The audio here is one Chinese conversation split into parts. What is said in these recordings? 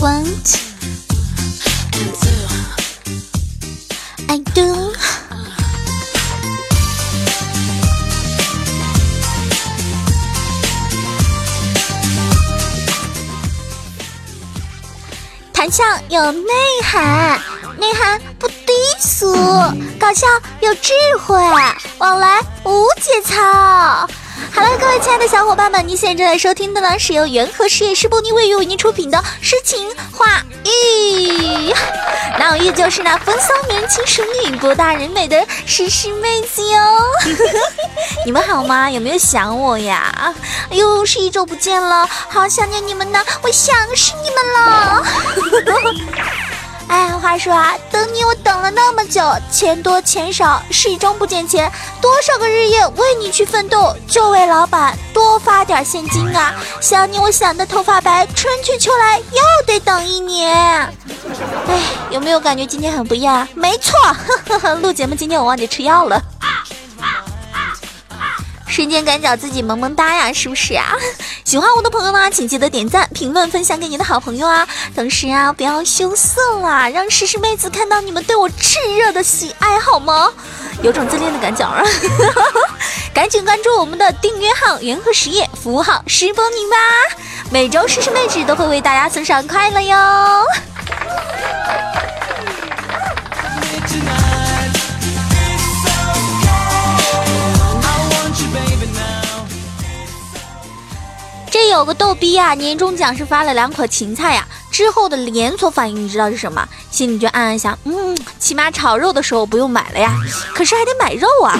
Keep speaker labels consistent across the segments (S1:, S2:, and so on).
S1: One, I do. 谈笑有内涵，内涵不低俗，搞笑有智慧，往来无节操。好了各位亲爱的小伙伴们，你现在正在收听的呢，是由元和实验室波尼卫浴为您出品的诗情画意。那我依旧是那风骚年轻淑女、博大人美的诗诗妹子哟。你们好吗？有没有想我呀？哎呦，是一周不见了，好想念你们呢，我想死你们了。哎，话说啊，等你我等了那么久，钱多钱少，始终不见钱，多少个日夜为你去奋斗，就为老板多发点现金啊！想你我想的头发白，春去秋来又得等一年。哎，有没有感觉今天很不一样？没错，呵呵呵，录节目今天我忘记吃药了。瞬间感觉自己萌萌哒呀，是不是啊？喜欢我的朋友呢，请记得点赞、评论、分享给你的好朋友啊！同时啊，不要羞涩啦，让诗诗妹子看到你们对我炽热的喜爱，好吗？有种自恋的感觉啊！赶紧关注我们的订阅号“元和实业”，服务号“诗波宁”吧，每周诗诗妹子都会为大家送上快乐哟。有个逗逼啊，年终奖是发了两捆芹菜呀，之后的连锁反应你知道是什么？心里就暗暗想，嗯，起码炒肉的时候不用买了呀，可是还得买肉啊，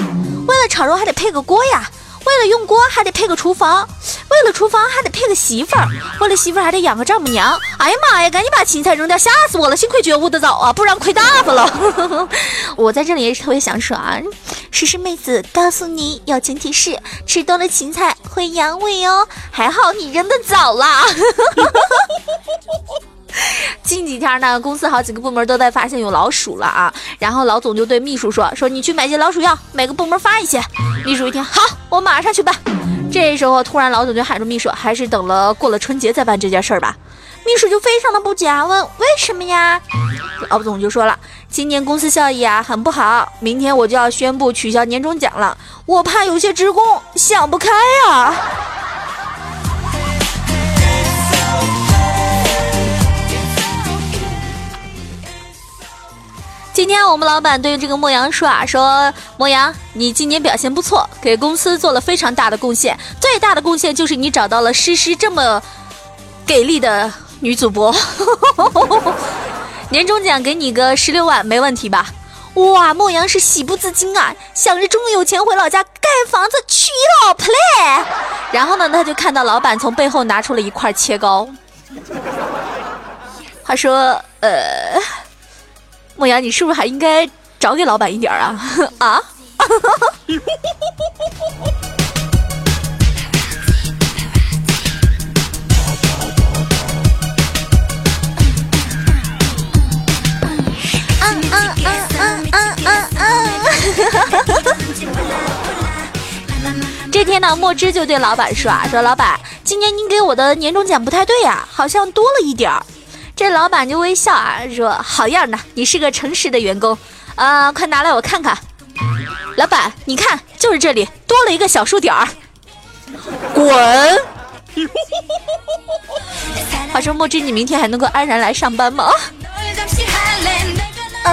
S1: 为了炒肉还得配个锅呀。为了用锅还得配个厨房，为了厨房还得配个媳妇儿，为了媳妇儿还得养个丈母娘。哎呀妈呀，赶紧把芹菜扔掉，吓死我了！幸亏觉悟的早啊，不然亏大发了。我在这里也是特别想说啊，诗诗妹子告诉你，友情提示：吃多了芹菜会阳痿哦。还好你扔的早啦。近几天呢，公司好几个部门都在发现有老鼠了啊，然后老总就对秘书说：“说你去买些老鼠药，每个部门发一些。”秘书一听，好，我马上去办。这时候突然老总就喊住秘书：“还是等了过了春节再办这件事儿吧。”秘书就非常的不解，问：“为什么呀？”老总就说了：“今年公司效益啊很不好，明天我就要宣布取消年终奖了，我怕有些职工想不开啊。”今天我们老板对这个莫阳说啊，说莫阳，你今年表现不错，给公司做了非常大的贡献，最大的贡献就是你找到了诗诗这么给力的女主播，年终奖给你个十六万，没问题吧？哇，莫阳是喜不自禁啊，想着终于有钱回老家盖房子娶老婆嘞。然后呢，他就看到老板从背后拿出了一块切糕，他说，呃。莫阳，你是不是还应该找给老板一点啊？啊？嗯嗯嗯嗯嗯嗯嗯。这天呢，墨汁就对老板说啊，说老板，今年您给我的年终奖不太对呀，好像多了一点儿。这老板就微笑啊，说：“好样的，你是个诚实的员工，啊，快拿来我看看。”老板，你看，就是这里多了一个小数点儿。滚！话说墨汁，你明天还能够安然来上班吗？啊！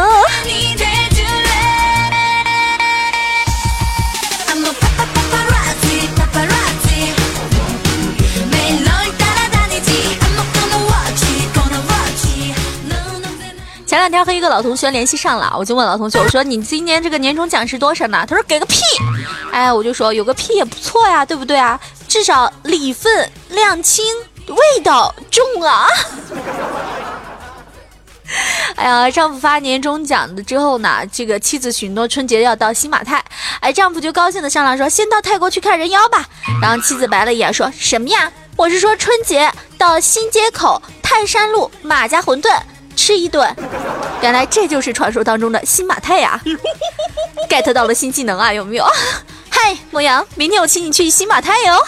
S1: 天和一个老同学联系上了，我就问老同学，我说你今年这个年终奖是多少呢？他说给个屁！哎，我就说有个屁也不错呀，对不对啊？至少礼份量轻，味道重啊！哎呀，丈夫发年终奖的之后呢，这个妻子许诺春节要到新马泰，哎，丈夫就高兴的商量说，先到泰国去看人妖吧。然后妻子白了眼，说什么呀？我是说春节到新街口泰山路马家馄饨。吃一顿，原来这就是传说当中的新马泰呀！get 到了新技能啊，有没有？嗨，莫阳，明天我请你去新马泰哟。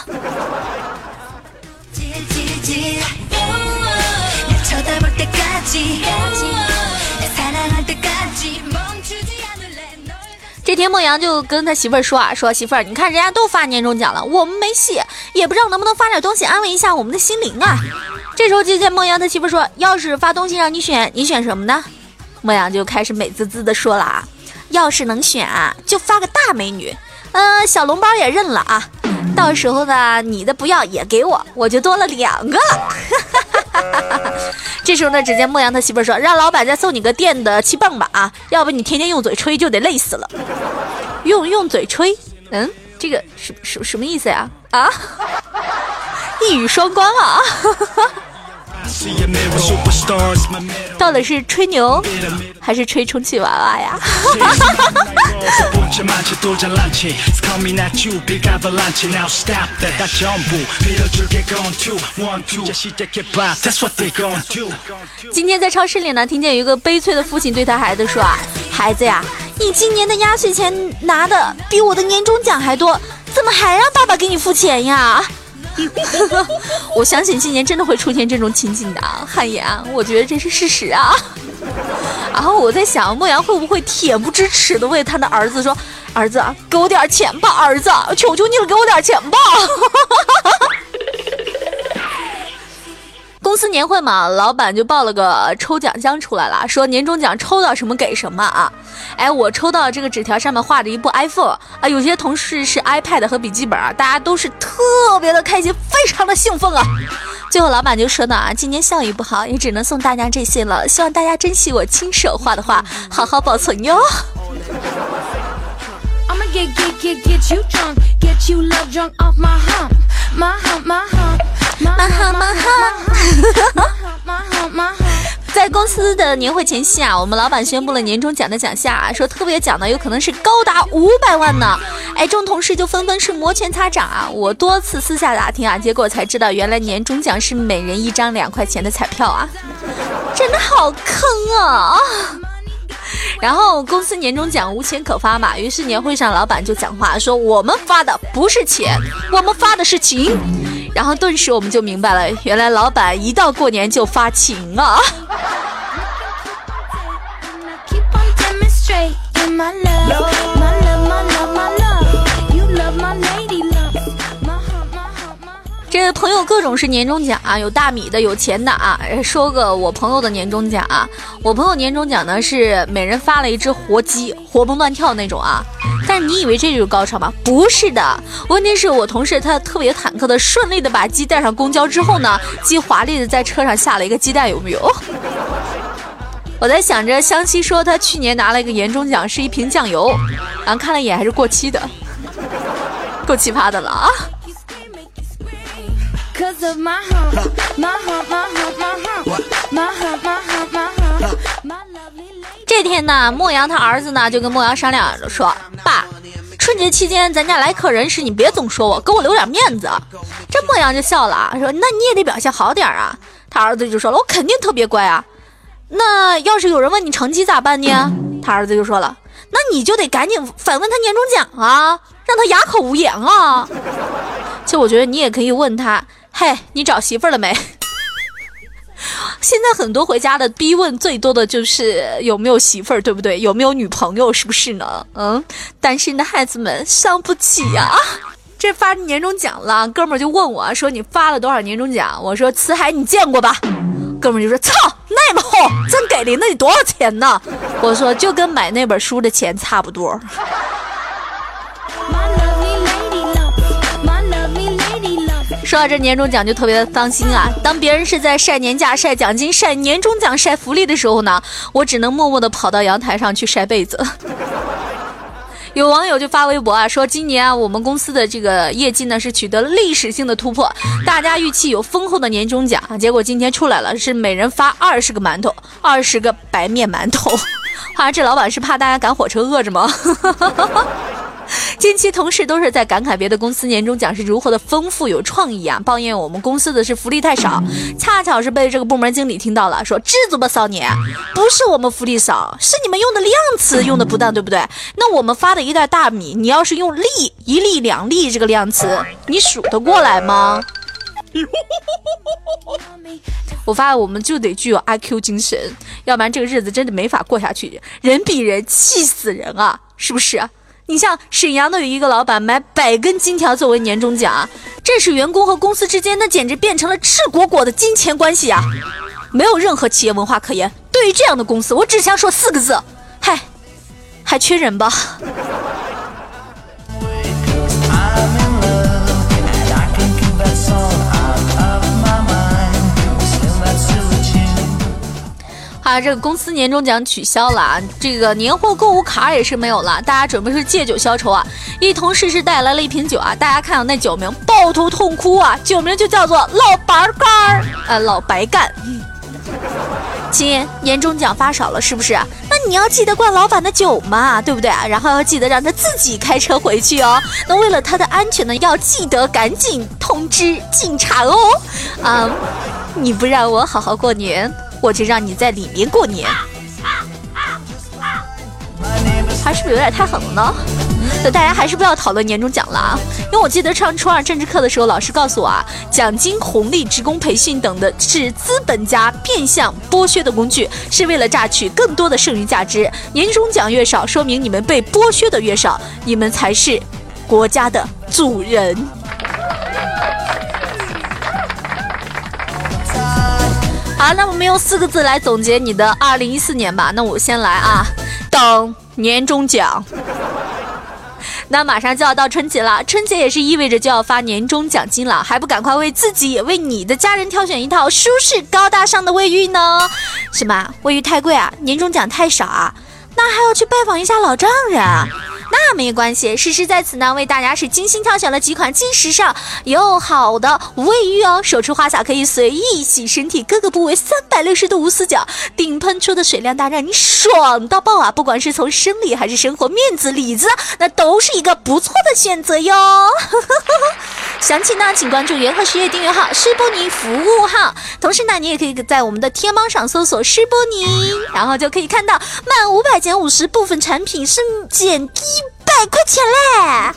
S1: 这天，孟阳就跟他媳妇儿说啊，说媳妇儿，你看人家都发年终奖了，我们没戏，也不知道能不能发点东西安慰一下我们的心灵啊。这时候就见孟阳他媳妇说，要是发东西让你选，你选什么呢？孟阳就开始美滋滋的说了啊，要是能选啊，就发个大美女，嗯，小笼包也认了啊。到时候呢，你的不要也给我，我就多了两个。这时候呢，只见莫阳他媳妇说：“让老板再送你个电的气泵吧，啊，要不你天天用嘴吹就得累死了。用用嘴吹，嗯，这个什什什么意思呀？啊，一语双关啊。”到底是吹牛还是吹充气娃娃呀？今天在超市里呢，听见有一个悲催的父亲对他孩子说啊：“孩子呀，你今年的压岁钱拿的比我的年终奖还多，怎么还让爸爸给你付钱呀？” 我相信今年真的会出现这种情景的，汉言，我觉得这是事实啊。然后我在想，莫言会不会恬不知耻的为他的儿子说：“儿子，给我点钱吧，儿子，求求你了，给我点钱吧。” 公司年会嘛，老板就报了个抽奖箱出来了，说年终奖抽到什么给什么啊！哎，我抽到这个纸条上面画着一部 iPhone 啊，有些同事是 iPad 和笔记本啊，大家都是特别的开心，非常的兴奋啊！最后老板就说呢啊，今年效益不好，也只能送大家这些了，希望大家珍惜我亲手画的画，好好保存哟。在公司的年会前夕啊，我们老板宣布了年终奖的奖项啊，说特别奖呢有可能是高达五百万呢。哎，众同事就纷纷是摩拳擦掌啊。我多次私下打听啊，结果才知道原来年终奖是每人一张两块钱的彩票啊，真的好坑啊！然后公司年终奖无钱可发嘛，于是年会上老板就讲话说：“我们发的不是钱，我们发的是情。”然后顿时我们就明白了，原来老板一到过年就发情啊！这朋友各种是年终奖啊，有大米的，有钱的啊。说个我朋友的年终奖啊，我朋友年终奖呢是每人发了一只活鸡，活蹦乱跳那种啊。但你以为这就是高潮吗？不是的，问题是我同事他特别忐忑的顺利的把鸡带上公交之后呢，鸡华丽的在车上下了一个鸡蛋，有没有？我在想着湘西说他去年拿了一个年终奖是一瓶酱油，然后看了一眼还是过期的，够奇葩的了啊！这天呢，莫阳他儿子呢就跟莫阳商量着说：“爸，春节期间咱家来客人时，你别总说我，给我留点面子。”这莫阳就笑了，说：“那你也得表现好点啊。”他儿子就说了：“我肯定特别乖啊。”那要是有人问你成绩咋办呢？他儿子就说了：“那你就得赶紧反问他年终奖啊，让他哑口无言啊。”其实我觉得你也可以问他：“嘿，你找媳妇了没？”现在很多回家的逼问最多的就是有没有媳妇儿，对不对？有没有女朋友，是不是呢？嗯，单身的孩子们伤不起呀！这发年终奖了，哥们儿就问我说：“你发了多少年终奖？”我说：“辞海你见过吧？”哥们儿就说：“操，那么厚，真给力，那得多少钱呢？”我说：“就跟买那本书的钱差不多。”说到这年终奖就特别的伤心啊！当别人是在晒年假、晒奖金、晒年终奖、晒福利的时候呢，我只能默默的跑到阳台上去晒被子。有网友就发微博啊，说今年啊我们公司的这个业绩呢是取得历史性的突破，大家预期有丰厚的年终奖，结果今天出来了，是每人发二十个馒头，二十个白面馒头。好像这老板是怕大家赶火车饿着吗？近期同事都是在感慨别的公司年终奖是如何的丰富有创意啊，抱怨我们公司的是福利太少。恰巧是被这个部门经理听到了，说知足吧骚年，不是我们福利少，是你们用的量词用的不当，对不对？那我们发的一袋大米，你要是用粒一粒两粒这个量词，你数得过来吗？我发现我们就得具有阿 Q 精神，要不然这个日子真的没法过下去。人比人气死人啊，是不是？你像沈阳的有一个老板买百根金条作为年终奖，这是员工和公司之间，那简直变成了赤果果的金钱关系啊！没有任何企业文化可言。对于这样的公司，我只想说四个字：嗨，还缺人吧？啊，这个公司年终奖取消了啊，这个年货购物卡也是没有了，大家准备是借酒消愁啊。一同事是带来了一瓶酒啊，大家看到那酒名，抱头痛哭啊，酒名就叫做老白干儿啊，老白干。亲，年终奖发少了是不是？那你要记得灌老板的酒嘛，对不对啊？然后要记得让他自己开车回去哦。那为了他的安全呢，要记得赶紧通知警察哦。啊，你不让我好好过年。我就让你在里面过年，还是不是有点太狠了呢？那大家还是不要讨论年终奖了啊，因为我记得上初二政治课的时候，老师告诉我啊，奖金、红利、职工培训等的是资本家变相剥削的工具，是为了榨取更多的剩余价值。年终奖越少，说明你们被剥削的越少，你们才是国家的主人。好，那我们用四个字来总结你的二零一四年吧。那我先来啊，等年终奖。那马上就要到春节了，春节也是意味着就要发年终奖金了，还不赶快为自己也为你的家人挑选一套舒适高大上的卫浴呢？什么卫浴太贵啊？年终奖太少啊？那还要去拜访一下老丈人啊？那没关系，诗诗在此呢为大家是精心挑选了几款既时尚又好的卫浴哦，手持花洒可以随意洗身体各个部位，三百六十度无死角，顶喷出的水量大，让你爽到爆啊！不管是从生理还是生活面子里子，那都是一个不错的选择哟。详情呢，请关注元和实业订阅号施波尼服务号，同时呢，你也可以在我们的天猫上搜索施波尼，然后就可以看到满五百减五十，部分产品是减低。百块钱嘞！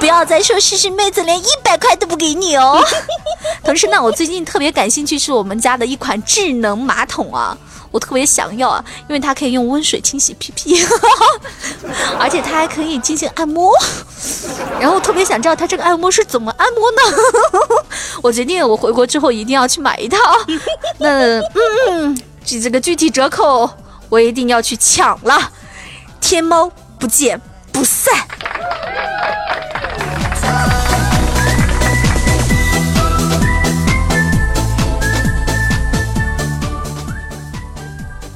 S1: 不要再说诗诗妹子连一百块都不给你哦。同时呢，我最近特别感兴趣是我们家的一款智能马桶啊，我特别想要啊，因为它可以用温水清洗屁屁，而且它还可以进行按摩。然后特别想知道它这个按摩是怎么按摩呢？我决定我回国之后一定要去买一套。那嗯，这这个具体折扣我一定要去抢了。天猫不见。不散。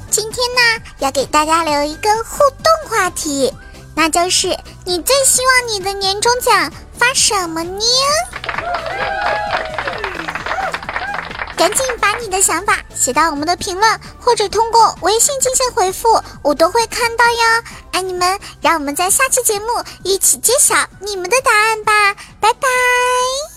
S2: 今天呢，要给大家留一个互动话题，那就是你最希望你的年终奖发什么呢？赶紧把你的想法写到我们的评论，或者通过微信进行回复，我都会看到哟。爱你们，让我们在下期节目一起揭晓你们的答案吧，拜拜。